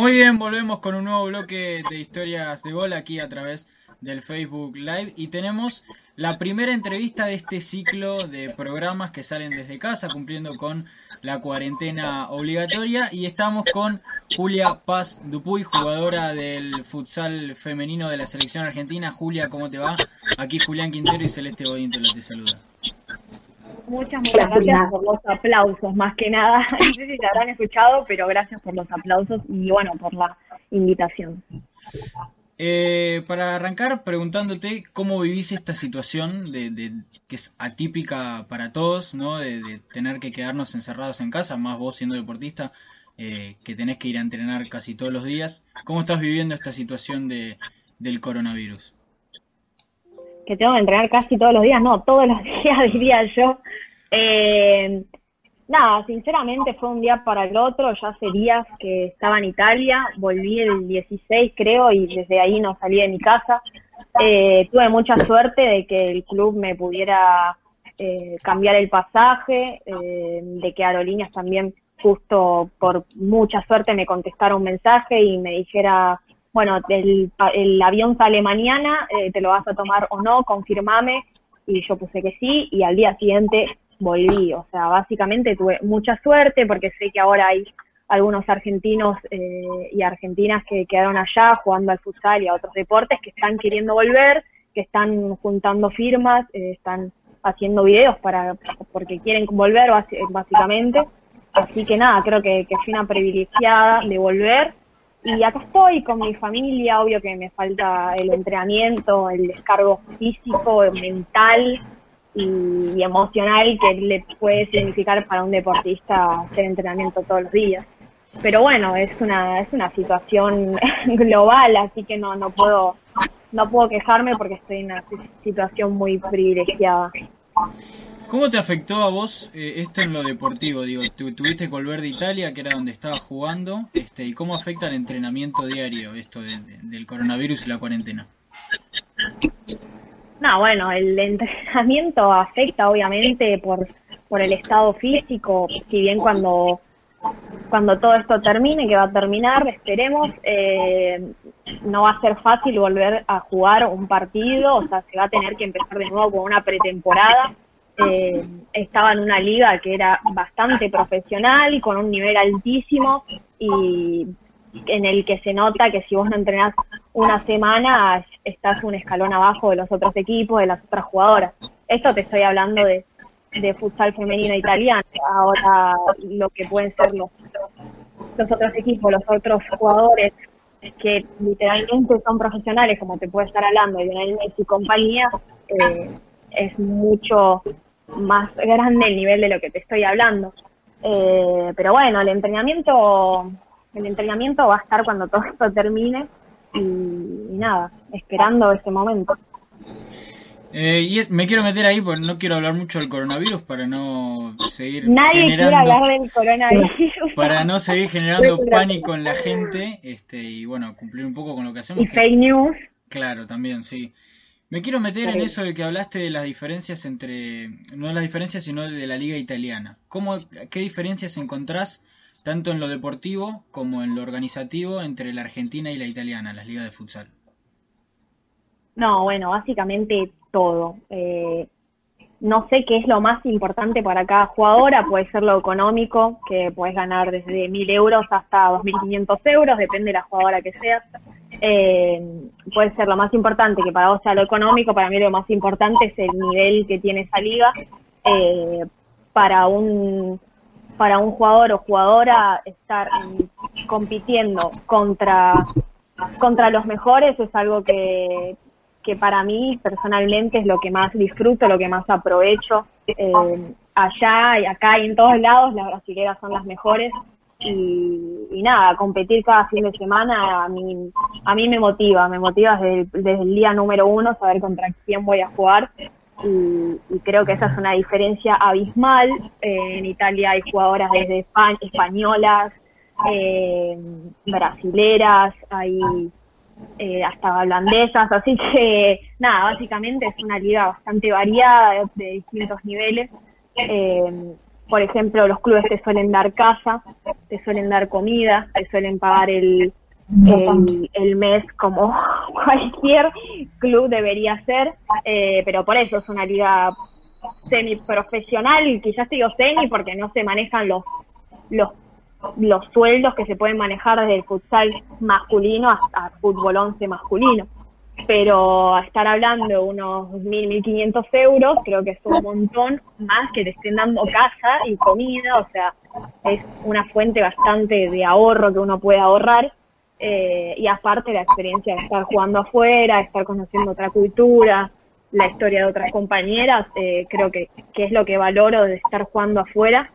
Muy bien, volvemos con un nuevo bloque de historias de gol aquí a través del Facebook Live y tenemos la primera entrevista de este ciclo de programas que salen desde casa cumpliendo con la cuarentena obligatoria y estamos con Julia Paz Dupuy, jugadora del futsal femenino de la selección argentina. Julia, ¿cómo te va? Aquí Julián Quintero y Celeste Bodintola te saluda. Muchas, muchas gracias por los aplausos, más que nada. No sé si te habrán escuchado, pero gracias por los aplausos y bueno, por la invitación. Eh, para arrancar preguntándote cómo vivís esta situación de, que es atípica para todos, ¿no? De, tener que quedarnos encerrados en casa, más vos siendo deportista, eh, que tenés que ir a entrenar casi todos los días. ¿Cómo estás viviendo esta situación de, del coronavirus? Que tengo que entrenar casi todos los días, no, todos los días diría yo. Eh, Nada, sinceramente fue un día para el otro, ya hace días que estaba en Italia, volví el 16 creo y desde ahí no salí de mi casa. Eh, tuve mucha suerte de que el club me pudiera eh, cambiar el pasaje, eh, de que Aerolíneas también justo por mucha suerte me contestara un mensaje y me dijera, bueno, el, el avión sale mañana, te lo vas a tomar o no, confirmame. Y yo puse que sí y al día siguiente volví. O sea, básicamente tuve mucha suerte porque sé que ahora hay algunos argentinos eh, y argentinas que quedaron allá jugando al futsal y a otros deportes que están queriendo volver, que están juntando firmas, eh, están haciendo videos para porque quieren volver básicamente. Así que nada, creo que, que una privilegiada de volver. Y acá estoy con mi familia, obvio que me falta el entrenamiento, el descargo físico, mental, y, emocional que le puede significar para un deportista hacer entrenamiento todos los días. Pero bueno, es una, es una situación global, así que no, no puedo, no puedo quejarme porque estoy en una situación muy privilegiada. ¿Cómo te afectó a vos eh, esto en lo deportivo? Digo, tuviste que volver de Italia, que era donde estabas jugando, este, ¿y cómo afecta el entrenamiento diario esto del coronavirus y la cuarentena? No, bueno, el entrenamiento afecta obviamente por, por el estado físico, si bien cuando, cuando todo esto termine, que va a terminar, esperemos, eh, no va a ser fácil volver a jugar un partido, o sea, se va a tener que empezar de nuevo con una pretemporada. Eh, estaba en una liga que era bastante profesional, con un nivel altísimo y en el que se nota que si vos no entrenás una semana estás un escalón abajo de los otros equipos, de las otras jugadoras. Esto te estoy hablando de, de futsal femenino italiano. Ahora lo que pueden ser los, los otros equipos, los otros jugadores que literalmente son profesionales, como te puede estar hablando, de Lionel Messi y compañía, eh, es mucho más grande el nivel de lo que te estoy hablando. Eh, pero bueno, el entrenamiento el entrenamiento va a estar cuando todo esto termine y, nada, esperando ese momento. Eh, y me quiero meter ahí porque no quiero hablar mucho del coronavirus para no seguir Nadie quiere hablar del coronavirus. Para no seguir generando pánico en la gente este y bueno, cumplir un poco con lo que hacemos. Y fake news. Claro, también, sí. Me quiero meter en eso de que hablaste de las diferencias entre, no de las diferencias, sino de la liga italiana. ¿Cómo, ¿Qué diferencias encontrás tanto en lo deportivo como en lo organizativo entre la argentina y la italiana, las ligas de futsal? No, bueno, básicamente todo. Eh, no sé qué es lo más importante para cada jugadora, puede ser lo económico, que puedes ganar desde 1.000 euros hasta 2.500 euros, depende de la jugadora que seas. Eh, puede ser lo más importante, que para vos sea lo económico, para mí lo más importante es el nivel que tiene esa liga. Eh, para un para un jugador o jugadora estar compitiendo contra, contra los mejores es algo que, que para mí personalmente es lo que más disfruto, lo que más aprovecho. Eh, allá y acá y en todos lados las brasileras son las mejores y, nada, competir cada fin de semana a mí, a mí me motiva, me motiva desde el día número uno saber contra quién voy a jugar y, creo que esa es una diferencia abismal. Eh, en Italia hay jugadoras desde España, españolas, eh, brasileras, hay eh, hasta holandesas, así que nada, básicamente es una liga bastante variada de, distintos niveles. Por ejemplo, los clubes te suelen dar casa, te suelen dar comida, te suelen pagar el, el, mes como cualquier club debería ser, eh, pero por eso es una liga semiprofesional, quizás digo semi porque no se manejan los, los, los sueldos que se pueden manejar desde el futsal masculino hasta fútbol 11 masculino. Pero estar hablando unos 1.000, 1.500 euros, creo que es un montón más que te estén dando casa y comida, o sea, es una fuente bastante de ahorro que uno puede ahorrar. Eh, y aparte la experiencia de estar jugando afuera, estar conociendo otra cultura, la historia de otras compañeras, eh, creo que, que, es lo que valoro de estar jugando afuera.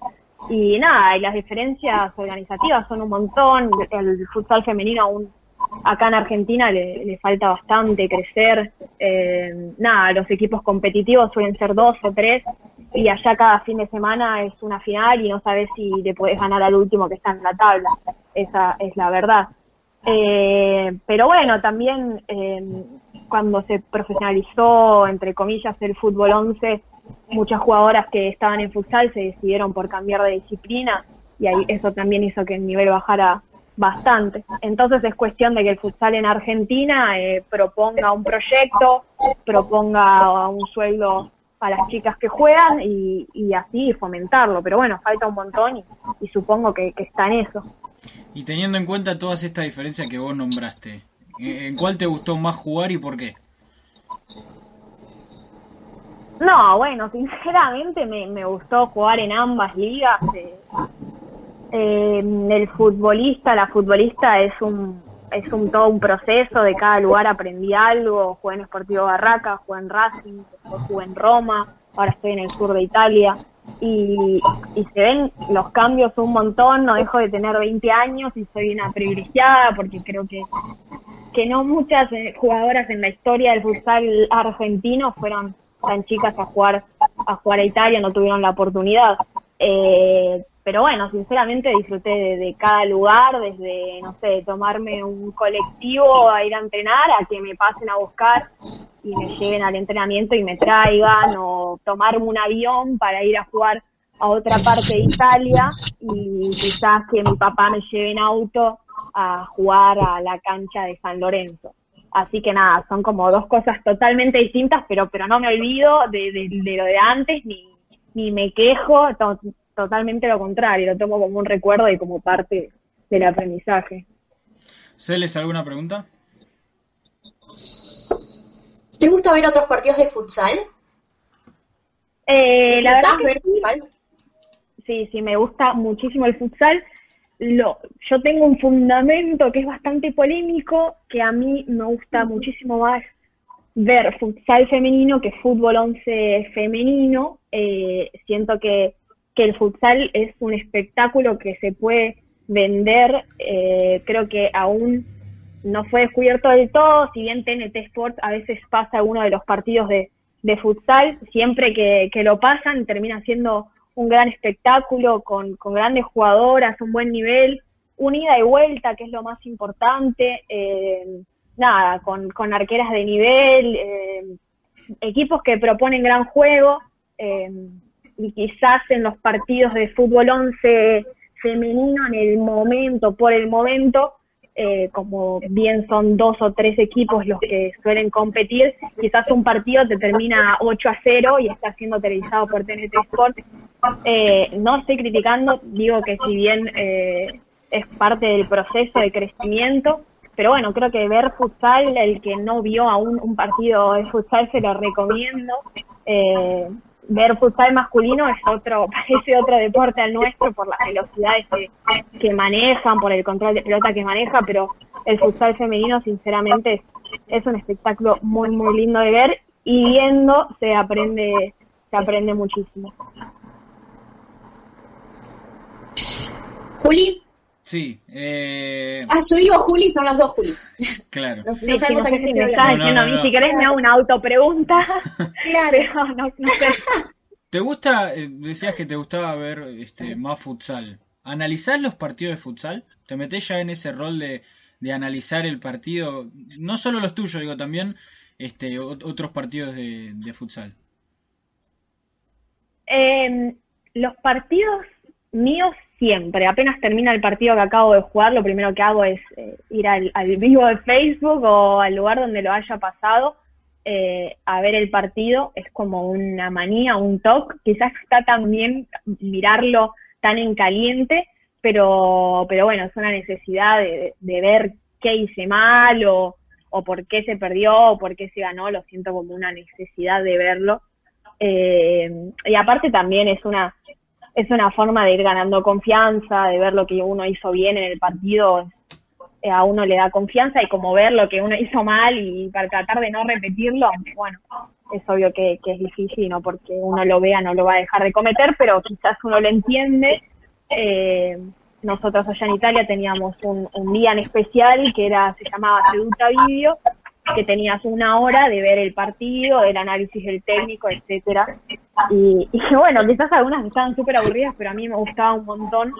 Y nada, y las diferencias organizativas son un montón, el futsal femenino aún acá en Argentina le, le falta bastante crecer, eh, nada, los equipos competitivos suelen ser dos o tres, y allá cada fin de semana es una final y no sabes si le puedes ganar al último que está en la tabla, esa es la verdad. Eh, pero bueno, también eh, cuando se profesionalizó, entre comillas, el fútbol 11, muchas jugadoras que estaban en futsal se decidieron por cambiar de disciplina y ahí eso también hizo que el nivel bajara bastante. Entonces es cuestión de que el futsal en Argentina eh, proponga un proyecto, proponga un sueldo a las chicas que juegan y, así fomentarlo. Pero bueno, falta un montón y, supongo que, que está en eso. Y teniendo en cuenta todas estas diferencias que vos nombraste, ¿En cuál te gustó más jugar y por qué? No, bueno, sinceramente me, me gustó jugar en ambas ligas. Eh, eh, el futbolista, la futbolista es un es un todo un proceso, de cada lugar aprendí algo, jugué en Sportivo Barraca, jugué en Racing, jugué en Roma, ahora estoy en el sur de Italia y, se ven los cambios un montón, no dejo de tener 20 años y soy una privilegiada porque creo que que no muchas eh, jugadoras en la historia del futsal argentino fueron tan chicas a jugar a jugar a Italia, no tuvieron la oportunidad. Eh, pero bueno, sinceramente disfruté de, cada lugar, desde, no sé, tomarme un colectivo a ir a entrenar, a que me pasen a buscar y me lleven al entrenamiento y me traigan, o tomarme un avión para ir a jugar a otra parte de Italia y quizás que mi papá me lleve en auto a jugar a la cancha de San Lorenzo. Así que nada, son como dos cosas totalmente distintas, pero, pero no me olvido de, de, lo de antes, ni, ni me quejo, totalmente lo contrario, lo tomo como un recuerdo y como parte del aprendizaje. ¿Celes alguna pregunta? ¿Te gusta ver otros partidos de futsal? Eh, la verdad ver futsal? sí, sí, me gusta muchísimo el futsal lo, yo tengo un fundamento que es bastante polémico, que a mí me gusta muchísimo más ver futsal femenino que fútbol 11 femenino. Eh, siento que, que, el futsal es un espectáculo que se puede vender, eh, creo que aún no fue descubierto del todo, si bien TNT Sports a veces pasa uno de los partidos de, de futsal, siempre que, que lo pasan termina siendo un gran espectáculo con, con grandes jugadoras, un buen nivel, un ida y vuelta, que es lo más importante, eh, nada, con, con, arqueras de nivel, eh, equipos que proponen gran juego, eh, y quizás en los partidos de fútbol 11 femenino, en el momento, por el momento, eh, como bien son dos o tres equipos los que suelen competir, quizás un partido te termina 8 a 0 y está siendo televisado por TNT Sport. Eh, no estoy criticando, digo que si bien eh, es parte del proceso de crecimiento, pero bueno, creo que ver futsal, el que no vio aún un partido de futsal, se lo recomiendo. Eh, ver futsal masculino es otro, parece otro deporte al nuestro por las velocidades que, que, manejan, por el control de pelota que maneja, pero el futsal femenino sinceramente es, es un espectáculo muy muy lindo de ver y viendo se aprende se aprende muchísimo. Juli. Sí. Eh... Ah, yo digo Juli, son los dos Juli. Claro. No, sí, sabemos a qué me estás diciendo a mí, si querés me hago una autopregunta. claro. no, no sé. ¿Te gusta, eh, decías que te gustaba ver este, más futsal? ¿Analizar los partidos de futsal? ¿Te metes ya en ese rol de, de analizar el partido? No solo los tuyos, digo, también este, otros partidos de, de futsal. Eh, los partidos míos siempre, apenas termina el partido que acabo de jugar, lo primero que hago es eh, ir al, vivo de Facebook o al lugar donde lo haya pasado eh, a ver el partido. Es como una manía, un toque. Quizás está también mirarlo tan en caliente, pero, pero bueno, es una necesidad de, ver qué hice mal o, o por qué se perdió o por qué se ganó. Lo siento como una necesidad de verlo. Eh, y aparte también es una es una forma de ir ganando confianza, de ver lo que uno hizo bien en el partido, eh, a uno le da confianza y como ver lo que uno hizo mal y para tratar de no repetirlo, bueno, es obvio que, es difícil, no porque uno lo vea no lo va a dejar de cometer, pero quizás uno lo entiende. Eh, nosotros allá en Italia teníamos un, un, día en especial que era se llamaba Seduta Video que tenías una hora de ver el partido, el análisis del técnico, etcétera. Y, bueno, quizás algunas estaban súper aburridas, pero a mí me gustaba un montón.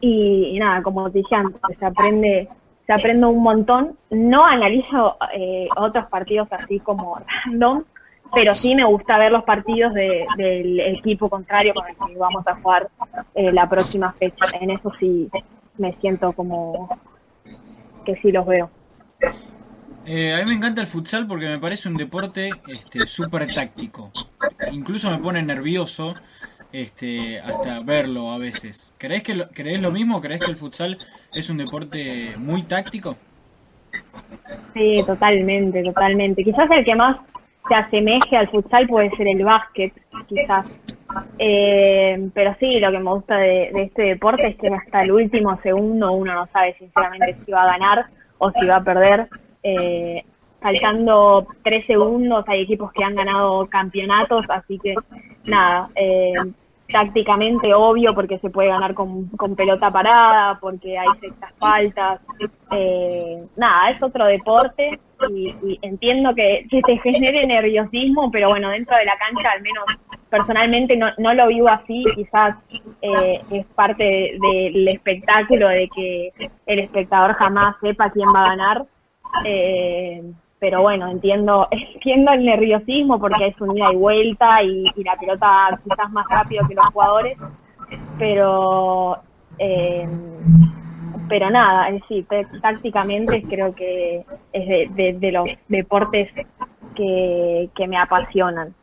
Y, nada, como te dije antes, se aprende, se aprende un montón. No analizo eh, otros partidos así como random, pero sí me gusta ver los partidos del equipo contrario con el que vamos a jugar eh, la próxima fecha. En eso sí me siento como que sí los veo. Eh, a mí me encanta el futsal porque me parece un deporte este, súper táctico. Incluso me pone nervioso este, hasta verlo a veces. ¿Crees, que lo, ¿Crees lo mismo? ¿Crees que el futsal es un deporte muy táctico? Sí, totalmente, totalmente. Quizás el que más se asemeje al futsal puede ser el básquet, quizás. Eh, pero sí, lo que me gusta de, este deporte es que hasta el último segundo uno no sabe sinceramente si va a ganar o si va a perder eh, faltando tres segundos hay equipos que han ganado campeonatos, así que nada, eh, tácticamente obvio porque se puede ganar con, pelota parada, porque hay ciertas faltas, eh, nada, es otro deporte y, entiendo que, que te genere nerviosismo, pero bueno, dentro de la cancha al menos personalmente no, no lo vivo así, quizás eh, es parte del espectáculo de que el espectador jamás sepa quién va a ganar eh, pero bueno, entiendo, entiendo el nerviosismo porque es un ida y vuelta y, la pelota quizás más rápido que los jugadores, pero eh, pero nada, es decir, tácticamente creo que es de, los deportes que, me apasionan.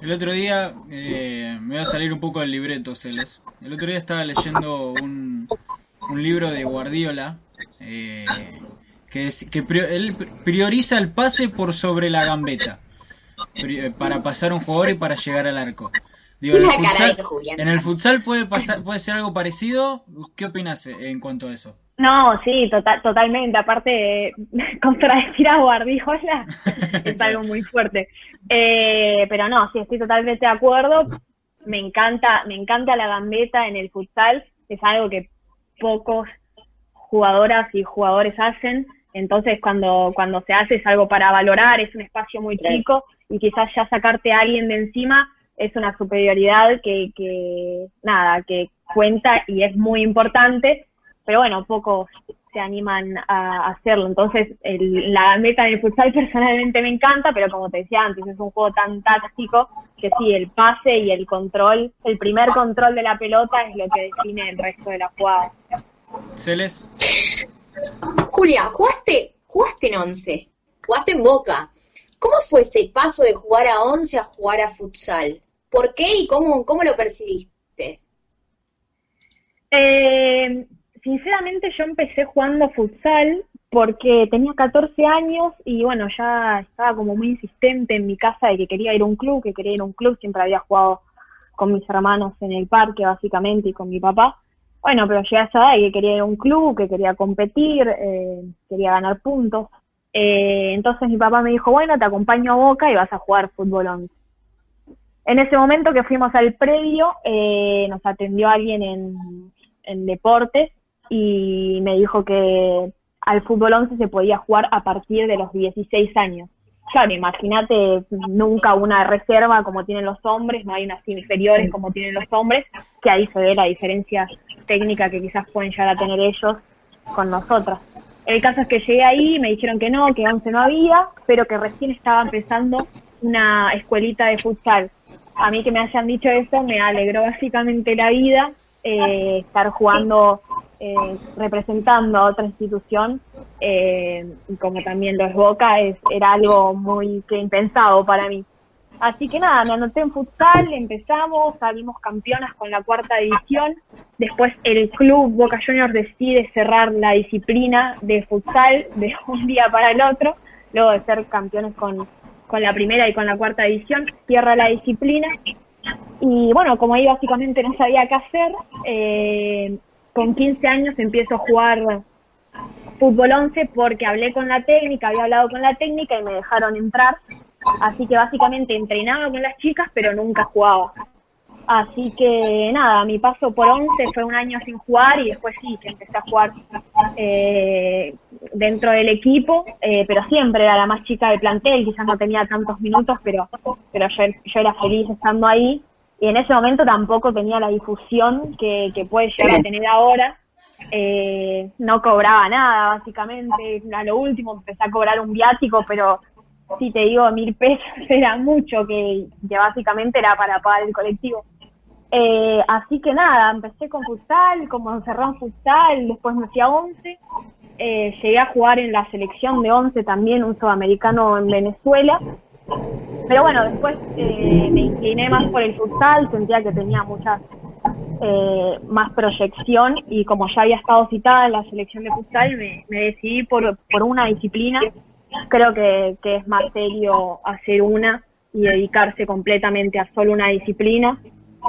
El otro día, eh, me voy a salir un poco del libreto, Celes. El otro día estaba leyendo un, un libro de Guardiola, eh, que, que él prioriza el pase por sobre la gambeta eh, para pasar un jugador y para llegar al arco. en, el futsal, puede pasar, puede ser algo parecido. ¿Qué opinas en cuanto a eso? No, sí, total, totalmente. Aparte, contradecir a Guardiola es algo muy fuerte. Eh, pero no, sí, estoy totalmente de acuerdo. Me encanta, me encanta la gambeta en el futsal. Es algo que pocos jugadoras y jugadores hacen. Entonces, cuando, cuando se hace es algo para valorar, es un espacio muy chico y quizás ya sacarte a alguien de encima es una superioridad que, que, nada, que cuenta y es muy importante, pero bueno, pocos se animan a hacerlo. Entonces, el, la meta en el futsal personalmente me encanta, pero como te decía antes, es un juego tan táctico que sí, el pase y el control, el primer control de la pelota es lo que define el resto de la jugada. Celes. Julia, jugaste, jugaste en once, jugaste en Boca. ¿Cómo fue ese paso de jugar a once a jugar a futsal? ¿Por qué y cómo, cómo lo percibiste? Eh, sinceramente yo empecé jugando futsal porque tenía 14 años y bueno, ya estaba como muy insistente en mi casa de que quería ir a un club, que quería ir a un club, siempre había jugado con mis hermanos en el parque básicamente y con mi papá. Bueno, pero llegué a esa edad y que quería ir a un club, que quería competir, eh, quería ganar puntos. Eh, entonces mi papá me dijo, bueno, te acompaño a Boca y vas a jugar fútbol 11. En ese momento que fuimos al predio, eh, nos atendió alguien en, en deportes y me dijo que al fútbol 11 se podía jugar a partir de los 16 años. Claro, imagínate nunca una reserva como tienen los hombres, no hay unas inferiores como tienen los hombres, que ahí se ve la diferencia técnica que quizás pueden llegar a tener ellos con nosotras. El caso es que llegué ahí, me dijeron que no, que 11 no había, pero que recién estaba empezando una escuelita de futsal a mí que me hayan dicho eso me alegró básicamente la vida, eh, estar jugando, eh, representando a otra institución, eh, como también lo es Boca, es, era algo muy que impensado para mí. Así que nada, me anoté en futsal, empezamos, salimos campeonas con la cuarta división. Después el club Boca Juniors decide cerrar la disciplina de futsal de un día para el otro, luego de ser campeones con, con la primera y con la cuarta división, cierra la disciplina. Y bueno, como ahí básicamente no sabía qué hacer, eh, con 15 años empiezo a jugar fútbol 11 porque hablé con la técnica, había hablado con la técnica y me dejaron entrar Así que básicamente entrenaba con las chicas, pero nunca jugaba. Así que nada, mi paso por 11 fue un año sin jugar y después sí, que empecé a jugar eh, dentro del equipo, eh, pero siempre era la más chica del plantel, quizás no tenía tantos minutos, pero, pero yo, yo era feliz estando ahí. Y en ese momento tampoco tenía la difusión que, que puede llegar a tener ahora. Eh, no cobraba nada, básicamente. A lo último empecé a cobrar un viático, pero si te digo mil pesos era mucho, que, básicamente era para pagar el colectivo. Eh, así que nada, empecé con futsal, como cerró en futsal, después me fui a 11, eh, llegué a jugar en la selección de 11 también, un sudamericano en Venezuela, pero bueno, después eh, me incliné más por el futsal, sentía que tenía mucha más proyección y como ya había estado citada en la selección de futsal, me, me decidí por, por una disciplina creo que, es más serio hacer una y dedicarse completamente a solo una disciplina.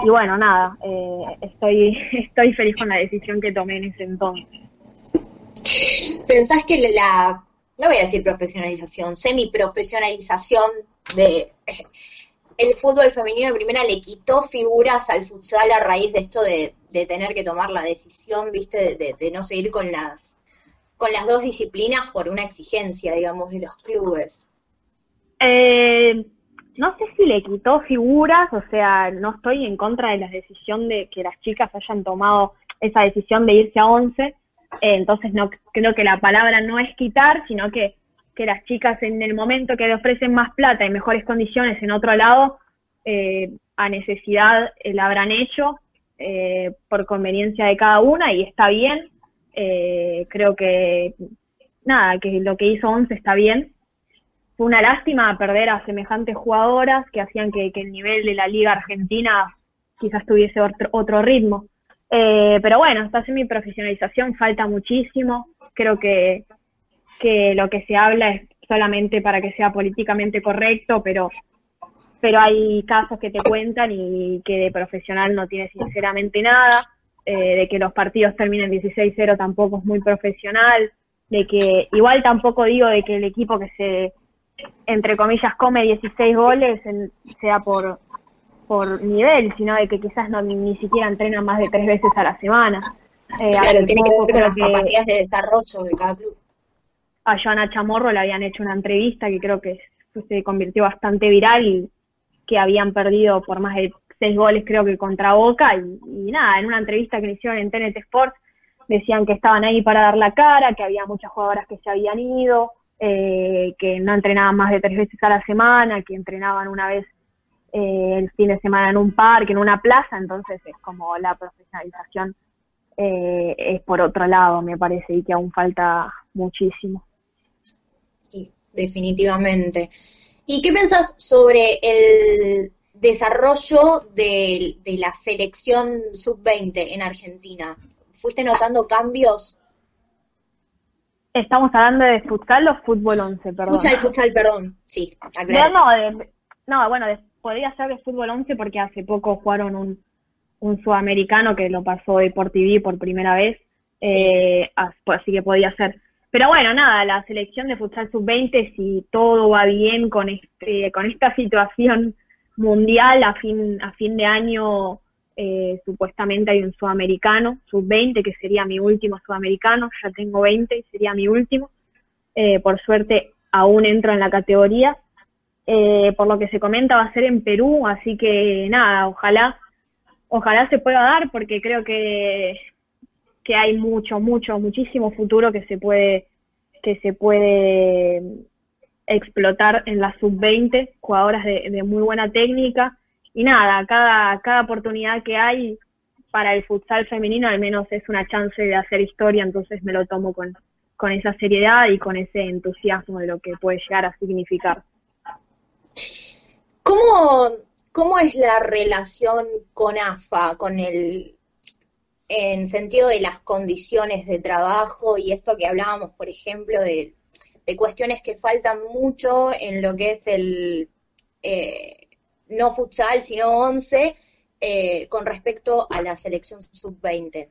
Y bueno, nada, eh, estoy, estoy feliz con la decisión que tomé en ese entonces. ¿Pensás que la, no voy a decir profesionalización, semi-profesionalización de el fútbol femenino de primera le quitó figuras al futsal a raíz de esto de, tener que tomar la decisión, viste, de no seguir con las con las dos disciplinas por una exigencia, digamos, de los clubes? Eh, no sé si le quitó figuras, o sea, no estoy en contra de la decisión de que las chicas hayan tomado esa decisión de irse a 11, eh, entonces no creo que la palabra no es quitar, sino que, que las chicas en el momento que le ofrecen más plata y mejores condiciones en otro lado, eh, a necesidad la habrán hecho por conveniencia de cada una y está bien, eh, creo que, nada, que lo que hizo Once está bien. Fue una lástima perder a semejantes jugadoras que hacían que, el nivel de la Liga Argentina quizás tuviese otro, otro ritmo. Eh, pero bueno, esta semi-profesionalización falta muchísimo. Creo que, que lo que se habla es solamente para que sea políticamente correcto, pero pero hay casos que te cuentan y que de profesional no tiene sinceramente nada. Eh, de que los partidos terminen 16-0 tampoco es muy profesional, de que igual tampoco digo de que el equipo que se, entre comillas, come 16 goles sea por, por nivel, sino de que quizás no ni siquiera entrena más de tres veces a la semana. Eh, claro, tiene que ver con las capacidades de desarrollo de cada club. A Joana Chamorro le habían hecho una entrevista que creo que se convirtió bastante viral y que habían perdido por más de seis goles creo que contra Boca y, nada, en una entrevista que le hicieron en TNT Sports decían que estaban ahí para dar la cara, que había muchas jugadoras que se habían ido, eh, que no entrenaban más de tres veces a la semana, que entrenaban una vez eh, el fin de semana en un parque, en una plaza, entonces es como la profesionalización eh, es por otro lado, me parece, y que aún falta muchísimo. Sí, definitivamente. ¿Y qué pensás sobre el desarrollo de, la selección sub-20 en Argentina? ¿Fuiste notando cambios? Estamos hablando de futsal o fútbol 11, perdón. Futsal, futsal, perdón, sí. No, no, bueno, podría ser de fútbol 11 porque hace poco jugaron un, un sudamericano que lo pasó de por TV por primera vez, eh, así que podía ser. Pero bueno, nada, la selección de futsal sub-20, si todo va bien con, este, con esta situación mundial a fin, a fin de año eh, supuestamente hay un sudamericano, sub-20, que sería mi último sudamericano, ya tengo 20 y sería mi último. Eh, por suerte aún entro en la categoría. Eh, por lo que se comenta va a ser en Perú, así que nada, ojalá, ojalá se pueda dar porque creo que, que hay mucho, mucho, muchísimo futuro que se puede, que se puede explotar en la sub-20, jugadoras de, muy buena técnica y nada, cada, cada oportunidad que hay para el futsal femenino al menos es una chance de hacer historia, entonces me lo tomo con, con esa seriedad y con ese entusiasmo de lo que puede llegar a significar. ¿Cómo, cómo es la relación con AFA, con el en sentido de las condiciones de trabajo y esto que hablábamos, por ejemplo, de, cuestiones que faltan mucho en lo que es el eh, no futsal, sino 11, eh, con respecto a la selección sub-20?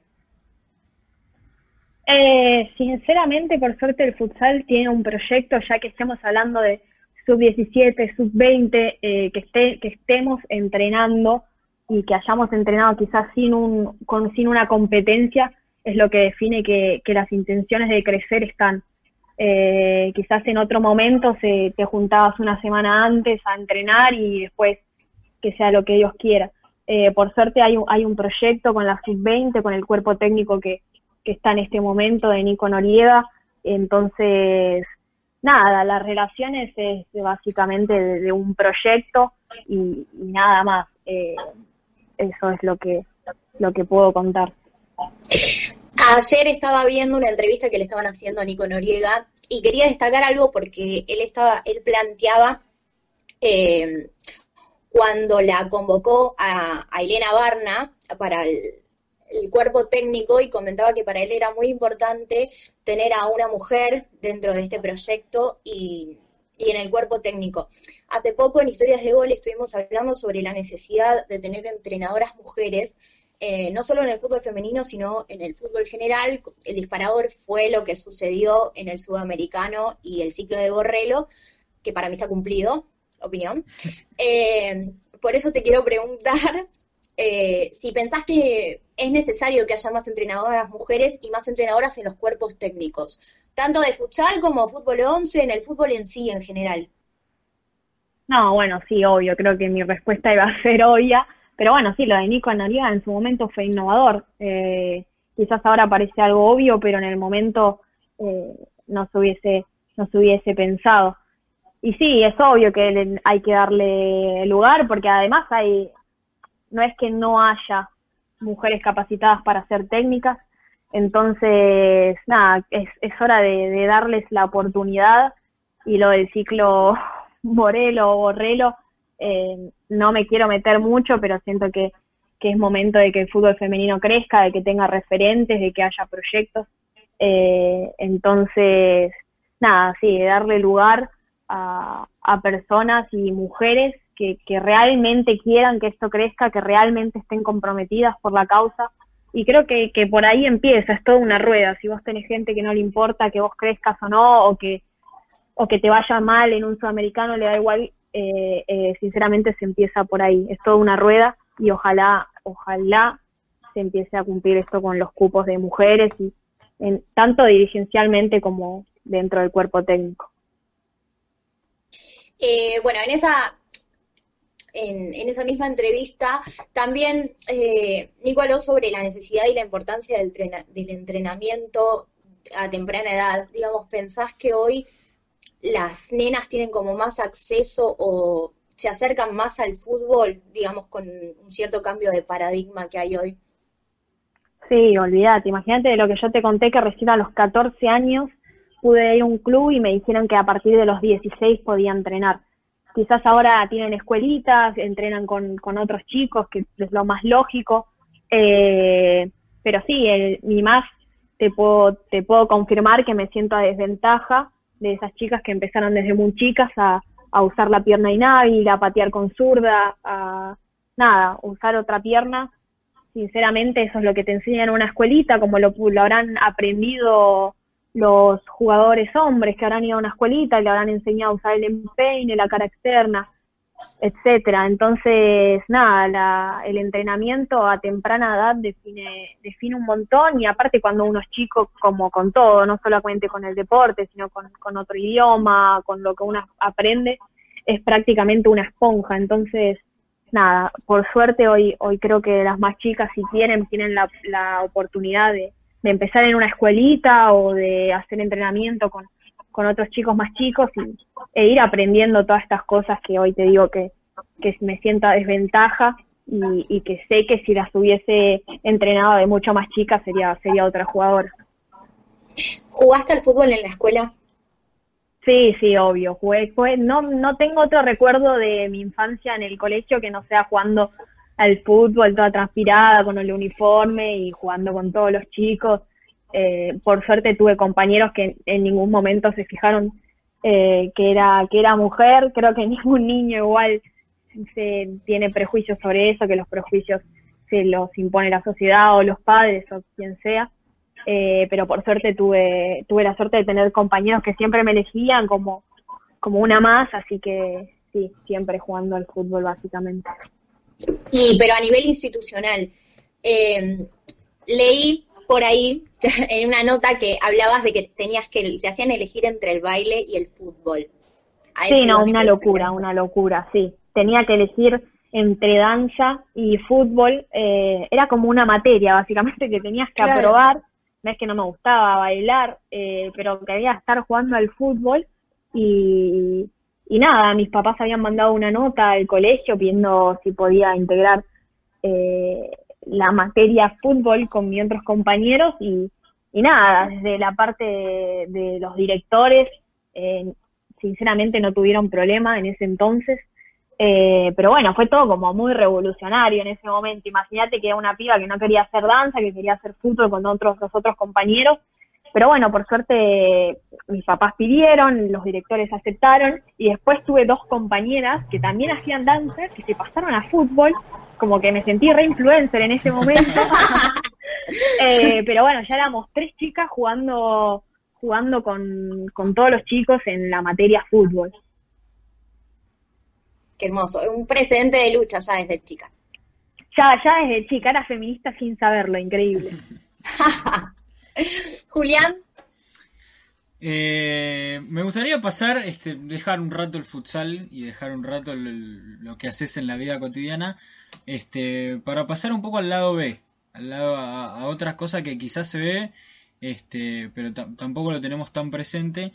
Eh, sinceramente, por suerte, el futsal tiene un proyecto, ya que estemos hablando de sub-17, sub-20, eh, que, esté, que estemos entrenando y que hayamos entrenado quizás sin, un, con, sin una competencia, es lo que define que, que las intenciones de crecer están. Eh, quizás en otro momento se, te juntabas una semana antes a entrenar y después que sea lo que Dios quiera. Eh, por suerte hay un, hay un proyecto con la sub-20, con el cuerpo técnico que, que está en este momento de Nico Noriega. Entonces, nada, las relaciones es básicamente de, un proyecto y, nada más. Eh, eso es lo que, lo que puedo contar. Ayer estaba viendo una entrevista que le estaban haciendo a Nico Noriega y quería destacar algo porque él estaba, él planteaba eh, cuando la convocó a, Elena Barna para el, el cuerpo técnico y comentaba que para él era muy importante tener a una mujer dentro de este proyecto y, en el cuerpo técnico. Hace poco en Historias de Gol estuvimos hablando sobre la necesidad de tener entrenadoras mujeres, eh, no solo en el fútbol femenino, sino en el fútbol general. El disparador fue lo que sucedió en el sudamericano y el ciclo de Borrelo, que para mí está cumplido, opinión. Eh, por eso te quiero preguntar eh, si pensás que es necesario que haya más entrenadoras mujeres y más entrenadoras en los cuerpos técnicos, tanto de futsal como fútbol 11, en el fútbol en sí en general. No, bueno, sí, obvio, creo que mi respuesta iba a ser obvia, pero bueno, sí, lo de Nico Noriega en su momento fue innovador. Eh, quizás ahora parece algo obvio, pero en el momento eh, no se hubiese no se hubiese pensado. Y sí, es obvio que hay que darle lugar porque además hay no es que no haya mujeres capacitadas para ser técnicas, entonces, nada, es, es hora de, darles la oportunidad y lo del ciclo Morelo o Borrelo, eh, no me quiero meter mucho, pero siento que, que, es momento de que el fútbol femenino crezca, de que tenga referentes, de que haya proyectos. Eh, entonces, nada, sí, darle lugar a, a personas y mujeres que, realmente quieran que esto crezca, que realmente estén comprometidas por la causa. Y creo que, que por ahí empieza, es toda una rueda. Si vos tenés gente que no le importa que vos crezcas o no, o que, o que te vaya mal en un sudamericano, le da igual, eh, eh, sinceramente se empieza por ahí. Es toda una rueda y ojalá, ojalá se empiece a cumplir esto con los cupos de mujeres y en, tanto dirigencialmente como dentro del cuerpo técnico. Eh, bueno, en esa en, esa misma entrevista, también eh, Nico habló sobre la necesidad y la importancia del, del entrenamiento a temprana edad. Digamos, ¿pensás que hoy las nenas tienen como más acceso o se acercan más al fútbol, digamos, con un cierto cambio de paradigma que hay hoy? Sí, olvídate, imagínate de lo que yo te conté que recién a los 14 años pude ir a un club y me dijeron que a partir de los 16 podía entrenar. Quizás ahora tienen escuelitas, entrenan con, con otros chicos, que es lo más lógico, eh, pero sí, el, mi más. Te puedo, te puedo confirmar que me siento a desventaja de esas chicas que empezaron desde muy chicas a, a usar la pierna inhábil, a patear con zurda, a nada, usar otra pierna. Sinceramente, eso es lo que te enseñan en una escuelita, como lo, lo habrán aprendido los jugadores hombres que habrán ido a una escuelita y le habrán enseñado a usar el empeine, la cara externa, etcétera. Entonces, nada, la, el entrenamiento a temprana edad define, define un montón y aparte cuando uno es chico, como con todo, no solamente con el deporte, sino con, otro idioma, con lo que uno aprende, es prácticamente una esponja. Entonces, nada, por suerte hoy, hoy creo que las más chicas si tienen, tienen la, la oportunidad de, de empezar en una escuelita o de hacer entrenamiento con, con otros chicos más chicos y, e ir aprendiendo todas estas cosas que hoy te digo que, que me sienta desventaja y, y, que sé que si las hubiese entrenado de mucho más chica sería, sería otra jugadora. ¿Jugaste al fútbol en la escuela? Sí, sí, obvio. Jugué, no, no tengo otro recuerdo de mi infancia en el colegio que no sea jugando al fútbol toda transpirada con el uniforme y jugando con todos los chicos. Eh, por suerte tuve compañeros que en ningún momento se fijaron eh, que era que era mujer. Creo que ningún niño igual se tiene prejuicios sobre eso, que los prejuicios se los impone la sociedad o los padres o quien sea. Eh, pero por suerte tuve, tuve la suerte de tener compañeros que siempre me elegían como, como una más, así que sí, siempre jugando al fútbol básicamente. Y pero a nivel institucional, eh, leí por ahí en una nota que hablabas de que tenías que te hacían elegir entre el baile y el fútbol. sí, no, una locura, una locura, sí. Tenía que elegir entre danza y fútbol. Eh, era como una materia, básicamente, que tenías que aprobar no es que no me gustaba bailar, eh, pero quería estar jugando al fútbol y, y nada, mis papás habían mandado una nota al colegio pidiendo si podía integrar eh, la materia fútbol con mis otros compañeros y, y nada, desde la parte de, los directores, eh, sinceramente no tuvieron problema en ese entonces eh, pero bueno, fue todo como muy revolucionario en ese momento. Imagínate que era una piba que no quería hacer danza, que quería hacer fútbol con otros, los otros compañeros. Pero bueno, por suerte mis papás pidieron, los directores aceptaron y después tuve dos compañeras que también hacían danza, que se pasaron a fútbol, como que me sentí re influencer en ese momento. eh, pero bueno, ya éramos tres chicas jugando jugando con, con todos los chicos en la materia fútbol hermoso. Un precedente de lucha ya desde chica. Ya, ya desde chica, era feminista sin saberlo, increíble. Julián. Eh, me gustaría pasar, este, dejar un rato el futsal y dejar un rato lo que haces en la vida cotidiana, este, para pasar un poco al lado B, al lado a, otras cosas que quizás se ve, este, pero tampoco lo tenemos tan presente,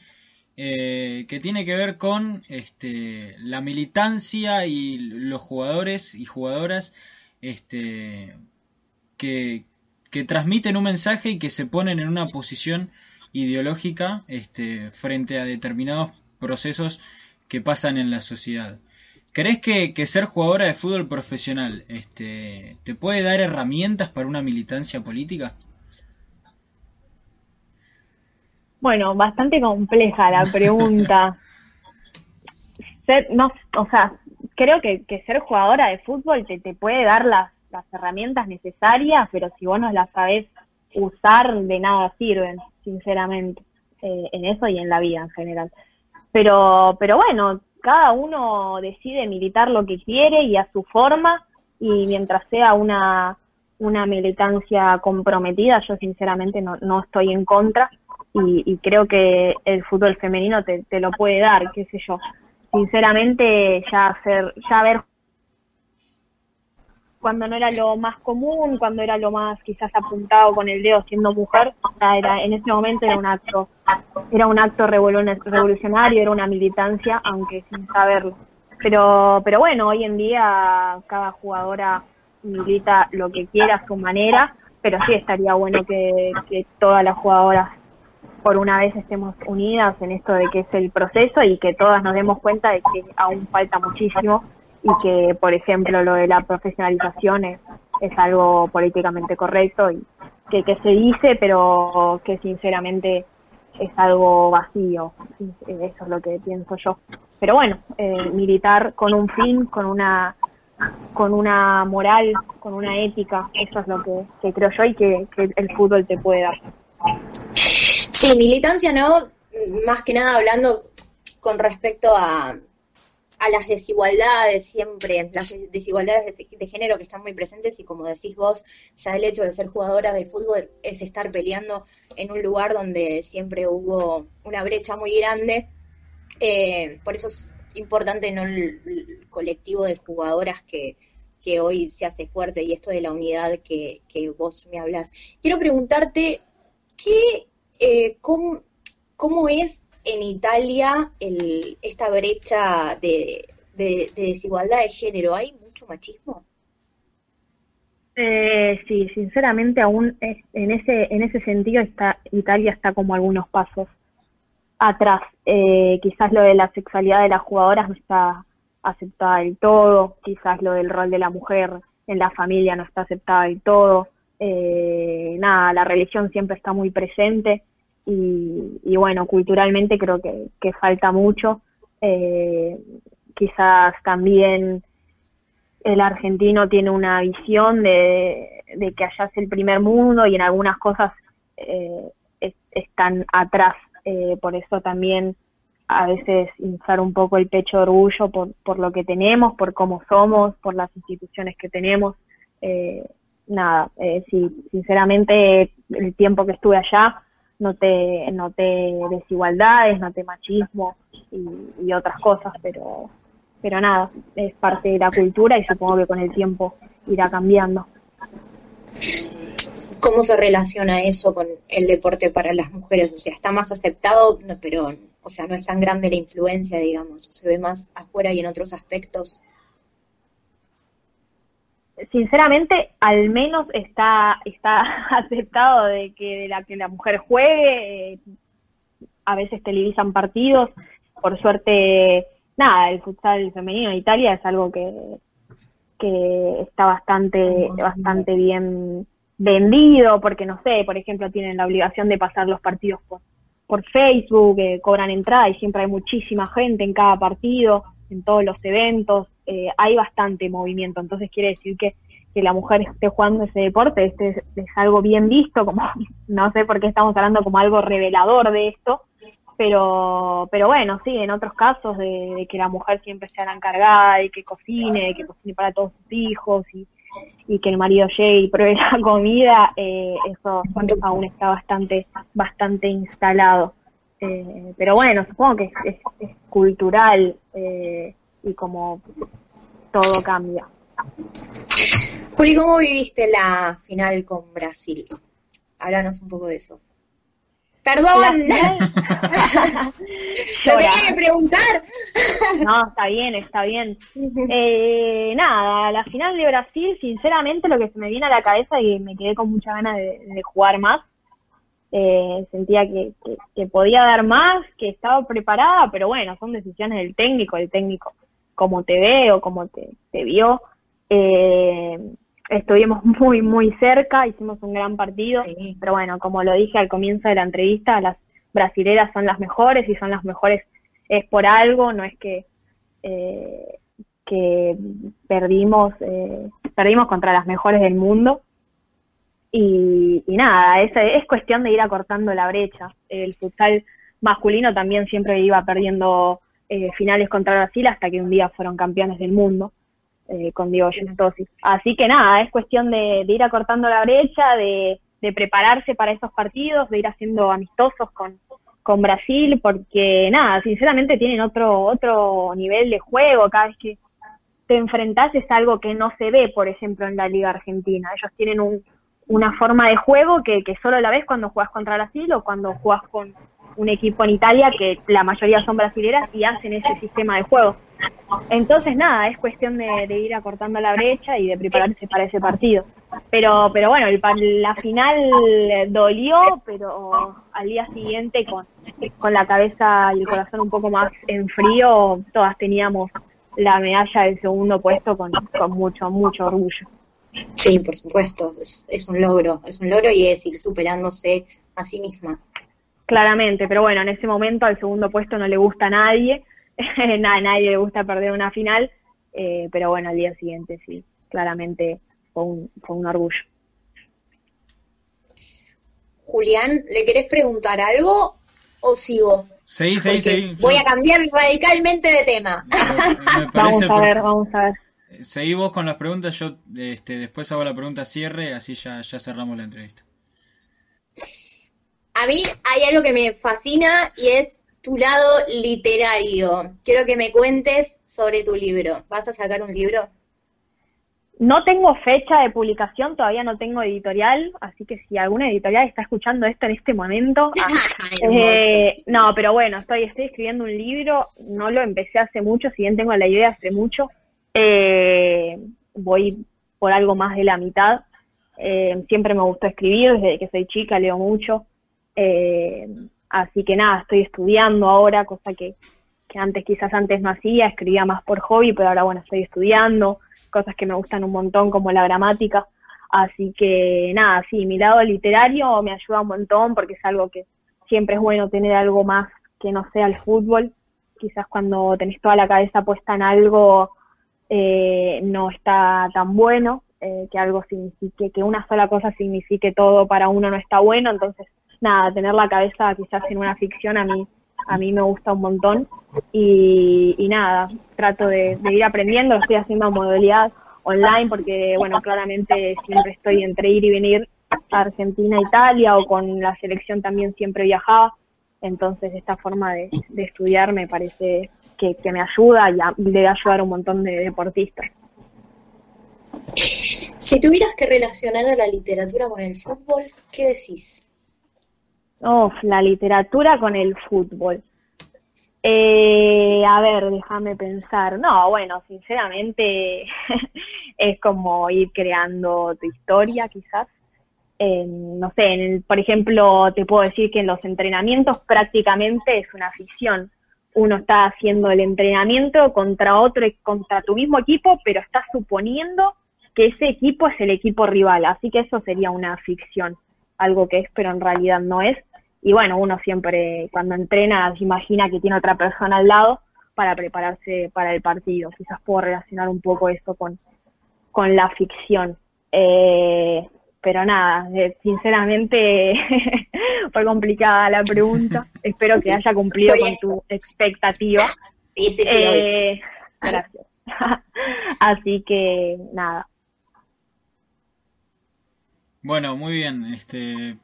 eh, que tiene que ver con este, la militancia y los jugadores y jugadoras este, que, que, transmiten un mensaje y que se ponen en una posición ideológica este, frente a determinados procesos que pasan en la sociedad. ¿Crees que, que ser jugadora de fútbol profesional este, te puede dar herramientas para una militancia política? Bueno, bastante compleja la pregunta. ser, no, o sea, creo que, que ser jugadora de fútbol te, te puede dar las, las herramientas necesarias, pero si vos no las sabés usar, de nada sirven, sinceramente, eh, en eso y en la vida en general. Pero, pero bueno, cada uno decide militar lo que quiere y a su forma, y mientras sea una, una militancia comprometida, yo sinceramente no, no estoy en contra y, creo que el fútbol femenino te, te, lo puede dar, qué sé yo. Sinceramente, ya hacer, ya ver cuando no era lo más común, cuando era lo más quizás apuntado con el dedo siendo mujer, era, en ese momento era un acto, era un acto revolucionario, era una militancia, aunque sin saberlo. Pero, pero bueno, hoy en día cada jugadora milita lo que quiera a su manera, pero sí estaría bueno que, que todas las jugadoras por una vez estemos unidas en esto de que es el proceso y que todas nos demos cuenta de que aún falta muchísimo y que, por ejemplo, lo de la profesionalización es, es algo políticamente correcto y que, que se dice, pero que sinceramente es algo vacío. Eso es lo que pienso yo. Pero bueno, eh, militar con un fin, con una con una moral, con una ética, eso es lo que, creo yo y que, que el fútbol te puede dar. Sí, militancia no, más que nada hablando con respecto a, a las desigualdades siempre, las desigualdades de, género que están muy presentes y como decís vos, ya el hecho de ser jugadora de fútbol es estar peleando en un lugar donde siempre hubo una brecha muy grande. Eh, por eso es importante no el, colectivo de jugadoras que, que, hoy se hace fuerte y esto de la unidad que, que vos me hablas. Quiero preguntarte, ¿qué eh, ¿cómo, es en Italia el, esta brecha de, de, desigualdad de género, ¿hay mucho machismo? Eh, sí, sinceramente aún en ese en ese sentido está Italia está como algunos pasos atrás. Eh, quizás lo de la sexualidad de las jugadoras no está aceptada del todo, quizás lo del rol de la mujer en la familia no está aceptada del todo. Eh, nada, la religión siempre está muy presente y, bueno, culturalmente creo que, falta mucho. Eh, quizás también el argentino tiene una visión de, que allá es el primer mundo y en algunas cosas eh, están atrás. Eh, por eso también a veces inflar un poco el pecho de orgullo por, por lo que tenemos, por cómo somos, por las instituciones que tenemos. Eh, nada, eh, sí, sinceramente el tiempo que estuve allá noté, noté desigualdades, noté machismo y, otras cosas, pero, pero nada, es parte de la cultura y supongo que con el tiempo irá cambiando. ¿Cómo se relaciona eso con el deporte para las mujeres? O sea, está más aceptado, pero, o sea, no es tan grande la influencia, digamos, se ve más afuera y en otros aspectos sinceramente al menos está está aceptado de que la que la mujer juegue eh, a veces televisan partidos. Por suerte nada el futsal femenino en Italia es algo que que está bastante bastante bien vendido porque no sé por ejemplo tienen la obligación de pasar los partidos por por Facebook eh, cobran entrada y siempre hay muchísima gente en cada partido en todos los eventos eh, hay bastante movimiento. Entonces quiere decir que, que la mujer esté jugando ese deporte este es, algo bien visto, como no sé por qué estamos hablando como algo revelador de esto, pero pero bueno, sí, en otros casos de, que la mujer siempre sea la encargada, y que cocine, que cocine para todos sus hijos y, y que el marido llegue y pruebe la comida, eh, eso aún está bastante bastante instalado. Eh, pero bueno, supongo que es, es, cultural. Eh, y como todo cambia. Juli, ¿cómo viviste la final con Brasil? Háblanos un poco de eso. Perdón, lo tenía que preguntar. no, está bien, está bien. Eh, nada, la final de Brasil, sinceramente, lo que se me viene a la cabeza y me quedé con mucha ganas de, jugar más. Eh, sentía que, que, podía dar más, que estaba preparada, pero bueno, son decisiones del técnico. El técnico como te ve o como te, vio. Eh, estuvimos muy, muy cerca, hicimos un gran partido, pero bueno, como lo dije al comienzo de la entrevista, las brasileras son las mejores y son las mejores es por algo, no es que, eh, que perdimos, eh, perdimos contra las mejores del mundo. Y, y nada, es, es cuestión de ir acortando la brecha. El futsal masculino también siempre iba perdiendo eh, finales contra Brasil hasta que un día fueron campeones del mundo eh, con Diego Justosi. Así que nada, es cuestión de, ir acortando la brecha, de, prepararse para esos partidos, de ir haciendo amistosos con, con Brasil, porque nada, sinceramente tienen otro, otro nivel de juego, cada vez que te enfrentás es algo que no se ve, por ejemplo, en la Liga Argentina. Ellos tienen un, una forma de juego que, que solo la ves cuando juegas contra Brasil o cuando juegas con, un equipo en Italia que la mayoría son brasileras y hacen ese sistema de juego. Entonces, nada, es cuestión de, ir acortando la brecha y de prepararse para ese partido. Pero, pero bueno, la final dolió, pero al día siguiente, con, con la cabeza y el corazón un poco más en frío, todas teníamos la medalla del segundo puesto con, con mucho, mucho orgullo. Sí, por supuesto, es, es un logro, es un logro y es ir superándose a sí misma claramente, pero bueno, en ese momento al segundo puesto no le gusta a nadie, a nadie le gusta perder una final, eh, pero bueno, al día siguiente sí, claramente fue un, fue un orgullo. Julián, ¿le querés preguntar algo o sigo? Sí, sí, sí. Voy a cambiar radicalmente de tema. vamos a ver, vamos a ver. Seguí vos con las preguntas, yo este, después hago la pregunta cierre, así ya, ya cerramos la entrevista a mí hay algo que me fascina y es tu lado literario. Quiero que me cuentes sobre tu libro. ¿Vas a sacar un libro? no tengo fecha de publicación, todavía no tengo editorial, así que si alguna editorial está escuchando esto en este momento, eh, no, pero bueno, estoy, estoy escribiendo un libro, no lo empecé hace mucho, si bien tengo la idea hace mucho, eh, voy por algo más de la mitad. Eh, siempre me gustó escribir, desde que soy chica leo mucho. Así que nada, estoy estudiando ahora, cosa que, que antes quizás antes no hacía, escribía más por hobby, pero ahora bueno, estoy estudiando cosas que me gustan un montón como la gramática. Así que nada, sí, mi lado literario me ayuda un montón porque es algo que siempre es bueno tener algo más que no sea el fútbol. Quizás cuando tenés toda la cabeza puesta en algo eh, no está tan bueno, eh, que algo signifique, que una sola cosa signifique todo para uno no está bueno. Entonces, nada, tener la cabeza quizás en una ficción a mí a mí me gusta un montón y, nada, trato de, ir aprendiendo, estoy haciendo a modalidad online porque, bueno, claramente siempre estoy entre ir y venir a Argentina, Italia o con la selección también siempre viajaba, entonces esta forma de, estudiar me parece que, me ayuda y, le va a ayudar a un montón de deportistas. Si tuvieras que relacionar a la literatura con el fútbol, ¿qué decís? Oh, la literatura con el fútbol. Eh, a ver, déjame pensar. No, bueno, sinceramente es como ir creando tu historia, quizás. no sé, por ejemplo, te puedo decir que en los entrenamientos prácticamente es una ficción. Uno está haciendo el entrenamiento contra otro, contra tu mismo equipo, pero está suponiendo que ese equipo es el equipo rival. Así que eso sería una ficción, algo que es, pero en realidad no es y bueno, uno siempre cuando entrena se imagina que tiene otra persona al lado para prepararse para el partido. Quizás puedo relacionar un poco esto con, con la ficción. Eh, pero nada, eh, sinceramente fue complicada la pregunta. Espero que haya cumplido con tu expectativa. Sí, sí, sí. Eh, gracias. Así que nada. Bueno, muy bien. Este,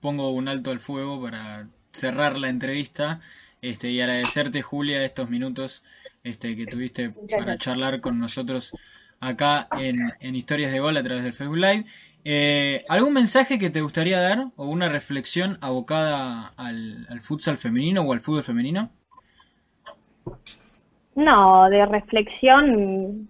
pongo un alto al fuego para cerrar la entrevista este, y agradecerte, Julia, estos minutos este, que tuviste para charlar con nosotros acá en, Historias de Gol a través del Facebook Live. Eh, ¿Algún mensaje que te gustaría dar o una reflexión abocada al, al futsal femenino o al fútbol femenino? No, de reflexión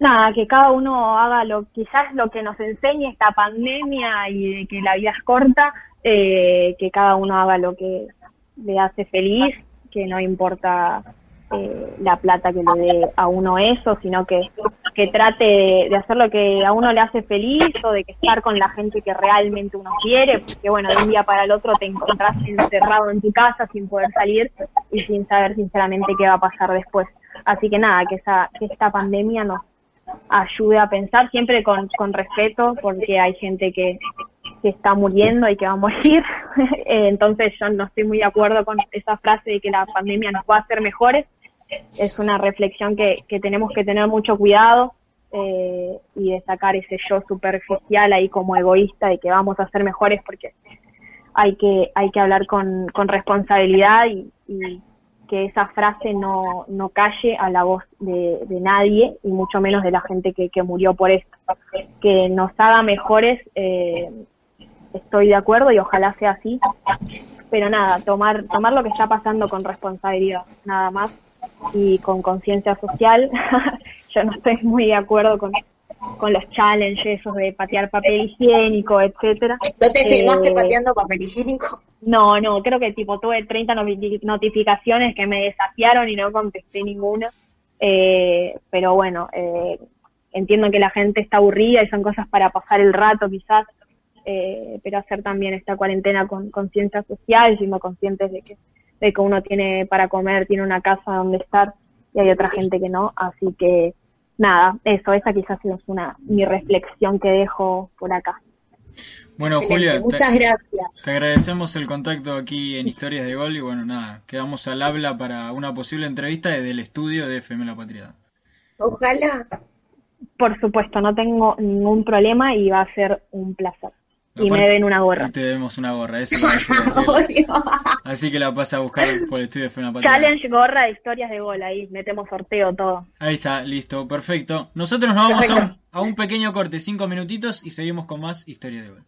nada, que cada uno haga lo, quizás lo que nos enseña esta pandemia y de que la vida es corta, eh, que cada uno haga lo que le hace feliz, que no importa eh, la plata que le dé a uno eso, sino que, que trate de, hacer lo que a uno le hace feliz o de que estar con la gente que realmente uno quiere, porque bueno, de un día para el otro te encontrás encerrado en tu casa sin poder salir y sin saber sinceramente qué va a pasar después. Así que nada, que, esa, que esta pandemia nos, ayude a pensar siempre con, con respeto porque hay gente que, que está muriendo y que va a morir. Eh, entonces yo no estoy muy de acuerdo con esa frase de que la pandemia nos va a hacer mejores. Es una reflexión que, que tenemos que tener mucho cuidado eh, y de sacar ese yo superficial ahí como egoísta y que vamos a ser mejores porque hay que, hay que hablar con, con responsabilidad y, y que esa frase no, no calle a la voz de, nadie y mucho menos de la gente que, que, murió por esto. Que nos haga mejores, eh, estoy de acuerdo y ojalá sea así, pero nada, tomar, tomar lo que está pasando con responsabilidad, nada más, y con conciencia social. Yo no estoy muy de acuerdo con, con los challenges esos de patear papel higiénico, etcétera. ¿No te filmaste eh, pateando papel higiénico? No, no, creo que tipo tuve 30 notificaciones que me desafiaron y no contesté ninguna. Eh, pero bueno, eh, entiendo que la gente está aburrida y son cosas para pasar el rato quizás, eh, pero hacer también esta cuarentena con conciencia social, siendo conscientes de que, de que uno tiene para comer, tiene una casa donde estar y hay otra gente que no, así que nada, eso, esa quizás es una mi reflexión que dejo por acá. Bueno, Julia, muchas gracias. Te agradecemos el contacto aquí en Historias de Gol y bueno, nada, quedamos al habla para una posible entrevista desde el estudio de FM La Patria. Ojalá. Por supuesto, no tengo ningún problema y va a ser un placer. Y me deben una gorra. Y te debemos una gorra, eso. Así que la vas a buscar por el estudio de Fena Patria. Challenge gorra de historias de gol, ahí metemos sorteo todo. Ahí está, listo, perfecto. Nosotros nos vamos a un, Perfecto. a un pequeño corte, cinco minutitos, y seguimos con más historia de gol.